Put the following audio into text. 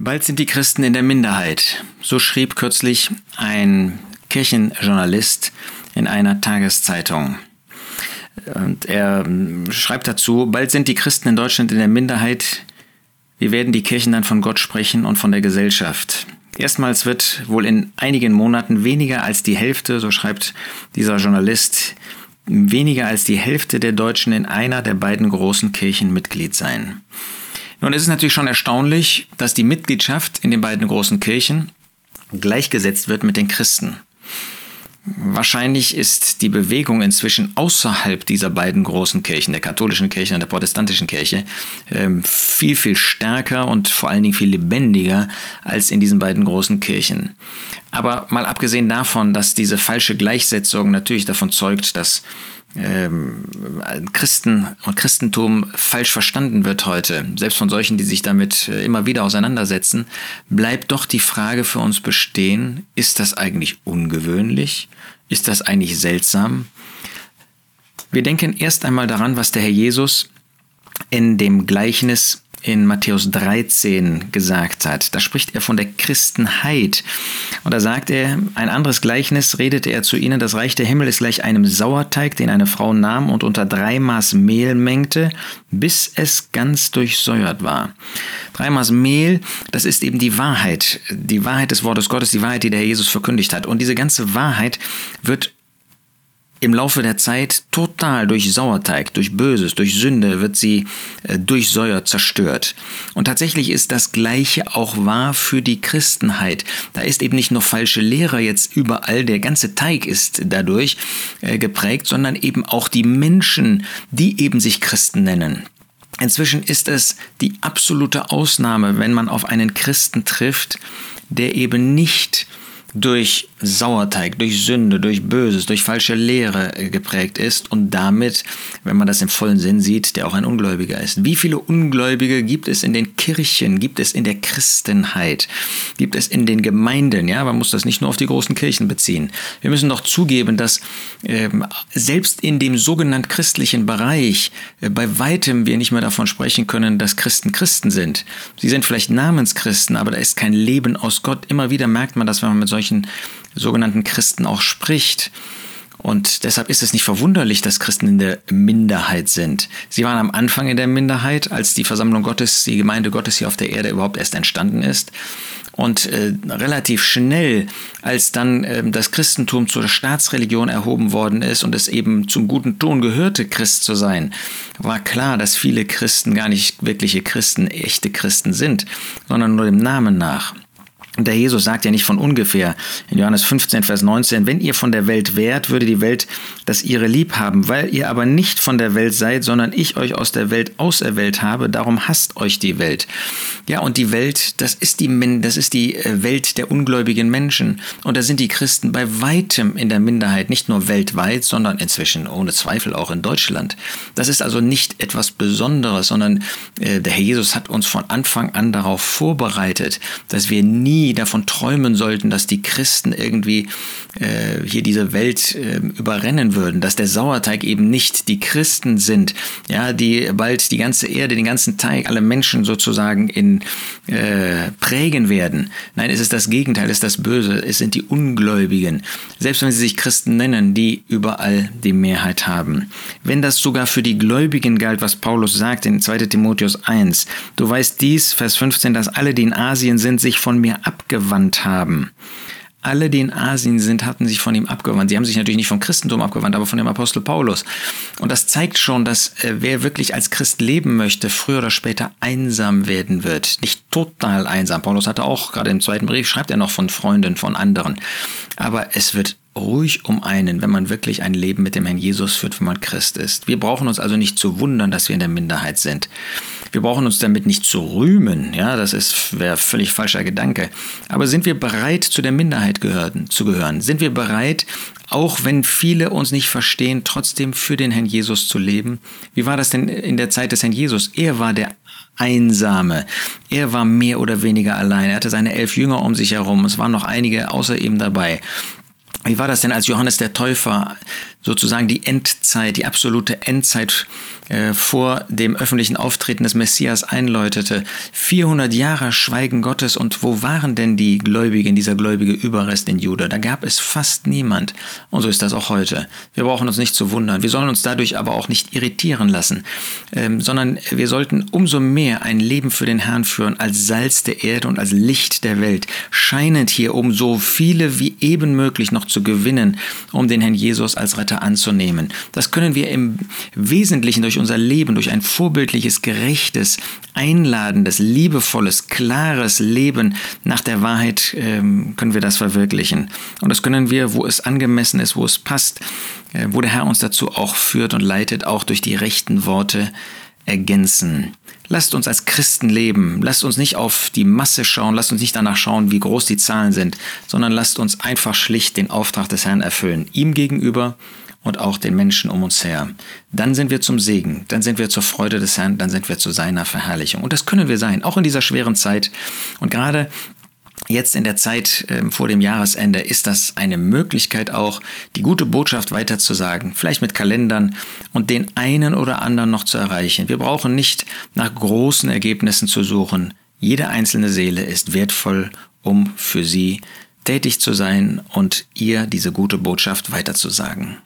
Bald sind die Christen in der Minderheit. So schrieb kürzlich ein Kirchenjournalist in einer Tageszeitung. Und er schreibt dazu, bald sind die Christen in Deutschland in der Minderheit. Wir werden die Kirchen dann von Gott sprechen und von der Gesellschaft. Erstmals wird wohl in einigen Monaten weniger als die Hälfte, so schreibt dieser Journalist, weniger als die Hälfte der Deutschen in einer der beiden großen Kirchen Mitglied sein. Nun ist es natürlich schon erstaunlich, dass die Mitgliedschaft in den beiden großen Kirchen gleichgesetzt wird mit den Christen. Wahrscheinlich ist die Bewegung inzwischen außerhalb dieser beiden großen Kirchen, der katholischen Kirche und der protestantischen Kirche, ähm, viel, viel stärker und vor allen Dingen viel lebendiger als in diesen beiden großen Kirchen. Aber mal abgesehen davon, dass diese falsche Gleichsetzung natürlich davon zeugt, dass ähm, Christen und Christentum falsch verstanden wird heute, selbst von solchen, die sich damit äh, immer wieder auseinandersetzen, bleibt doch die Frage für uns bestehen, ist das eigentlich ungewöhnlich? Ist das eigentlich seltsam? Wir denken erst einmal daran, was der Herr Jesus in dem Gleichnis in Matthäus 13 gesagt hat. Da spricht er von der Christenheit. Und da sagt er, ein anderes Gleichnis redete er zu ihnen, das Reich der Himmel ist gleich einem Sauerteig, den eine Frau nahm und unter drei Maß Mehl mengte, bis es ganz durchsäuert war. Drei Maß Mehl, das ist eben die Wahrheit, die Wahrheit des Wortes Gottes, die Wahrheit, die der Herr Jesus verkündigt hat. Und diese ganze Wahrheit wird im Laufe der Zeit total durch Sauerteig, durch Böses, durch Sünde wird sie äh, durch Säuer zerstört. Und tatsächlich ist das Gleiche auch wahr für die Christenheit. Da ist eben nicht nur falsche Lehre jetzt überall, der ganze Teig ist dadurch äh, geprägt, sondern eben auch die Menschen, die eben sich Christen nennen. Inzwischen ist es die absolute Ausnahme, wenn man auf einen Christen trifft, der eben nicht durch Sauerteig, durch Sünde, durch Böses, durch falsche Lehre äh, geprägt ist und damit, wenn man das im vollen Sinn sieht, der auch ein Ungläubiger ist. Wie viele Ungläubige gibt es in den Kirchen, gibt es in der Christenheit, gibt es in den Gemeinden? Ja, man muss das nicht nur auf die großen Kirchen beziehen. Wir müssen doch zugeben, dass ähm, selbst in dem sogenannten christlichen Bereich äh, bei weitem wir nicht mehr davon sprechen können, dass Christen Christen sind. Sie sind vielleicht Namenschristen, aber da ist kein Leben aus Gott. Immer wieder merkt man das, wenn man mit solchen sogenannten Christen auch spricht. Und deshalb ist es nicht verwunderlich, dass Christen in der Minderheit sind. Sie waren am Anfang in der Minderheit, als die Versammlung Gottes, die Gemeinde Gottes hier auf der Erde überhaupt erst entstanden ist. Und äh, relativ schnell, als dann äh, das Christentum zur Staatsreligion erhoben worden ist und es eben zum guten Ton gehörte, Christ zu sein, war klar, dass viele Christen gar nicht wirkliche Christen, echte Christen sind, sondern nur dem Namen nach. Der Jesus sagt ja nicht von ungefähr in Johannes 15, Vers 19, wenn ihr von der Welt wärt, würde die Welt das ihre lieb haben, weil ihr aber nicht von der Welt seid, sondern ich euch aus der Welt auserwählt habe, darum hasst euch die Welt. Ja, und die Welt, das ist die, das ist die äh, Welt der ungläubigen Menschen. Und da sind die Christen bei weitem in der Minderheit, nicht nur weltweit, sondern inzwischen ohne Zweifel auch in Deutschland. Das ist also nicht etwas Besonderes, sondern äh, der Herr Jesus hat uns von Anfang an darauf vorbereitet, dass wir nie nie davon träumen sollten, dass die Christen irgendwie äh, hier diese Welt äh, überrennen würden, dass der Sauerteig eben nicht die Christen sind, ja, die bald die ganze Erde, den ganzen Teig, alle Menschen sozusagen in äh, prägen werden. Nein, es ist das Gegenteil, es ist das Böse, es sind die Ungläubigen, selbst wenn sie sich Christen nennen, die überall die Mehrheit haben. Wenn das sogar für die Gläubigen galt, was Paulus sagt in 2 Timotheus 1, du weißt dies, Vers 15, dass alle, die in Asien sind, sich von mir ab abgewandt haben. Alle, die in Asien sind, hatten sich von ihm abgewandt. Sie haben sich natürlich nicht vom Christentum abgewandt, aber von dem Apostel Paulus. Und das zeigt schon, dass äh, wer wirklich als Christ leben möchte, früher oder später einsam werden wird. Nicht total einsam. Paulus hatte auch, gerade im zweiten Brief, schreibt er noch von Freunden, von anderen. Aber es wird ruhig um einen, wenn man wirklich ein Leben mit dem Herrn Jesus führt, wenn man Christ ist. Wir brauchen uns also nicht zu wundern, dass wir in der Minderheit sind. Wir brauchen uns damit nicht zu rühmen, ja, das ist wäre völlig falscher Gedanke. Aber sind wir bereit, zu der Minderheit gehören, zu gehören? Sind wir bereit, auch wenn viele uns nicht verstehen, trotzdem für den Herrn Jesus zu leben? Wie war das denn in der Zeit des Herrn Jesus? Er war der Einsame. Er war mehr oder weniger allein. Er hatte seine elf Jünger um sich herum. Es waren noch einige außer ihm dabei. Wie war das denn, als Johannes der Täufer sozusagen die Endzeit, die absolute Endzeit äh, vor dem öffentlichen Auftreten des Messias einläutete? 400 Jahre Schweigen Gottes und wo waren denn die Gläubigen, dieser gläubige Überrest in Juda? Da gab es fast niemand. Und so ist das auch heute. Wir brauchen uns nicht zu wundern. Wir sollen uns dadurch aber auch nicht irritieren lassen, ähm, sondern wir sollten umso mehr ein Leben für den Herrn führen als Salz der Erde und als Licht der Welt, scheinend hier, um so viele wie eben möglich noch zu gewinnen, um den Herrn Jesus als Retter anzunehmen. Das können wir im Wesentlichen durch unser Leben, durch ein vorbildliches, gerechtes, einladendes, liebevolles, klares Leben nach der Wahrheit ähm, können wir das verwirklichen. Und das können wir, wo es angemessen ist, wo es passt, äh, wo der Herr uns dazu auch führt und leitet, auch durch die rechten Worte ergänzen. Lasst uns als Christen leben. Lasst uns nicht auf die Masse schauen. Lasst uns nicht danach schauen, wie groß die Zahlen sind, sondern lasst uns einfach schlicht den Auftrag des Herrn erfüllen. Ihm gegenüber und auch den Menschen um uns her. Dann sind wir zum Segen, dann sind wir zur Freude des Herrn, dann sind wir zu seiner Verherrlichung. Und das können wir sein, auch in dieser schweren Zeit. Und gerade Jetzt in der Zeit äh, vor dem Jahresende ist das eine Möglichkeit auch, die gute Botschaft weiterzusagen, vielleicht mit Kalendern und den einen oder anderen noch zu erreichen. Wir brauchen nicht nach großen Ergebnissen zu suchen. Jede einzelne Seele ist wertvoll, um für sie tätig zu sein und ihr diese gute Botschaft weiterzusagen.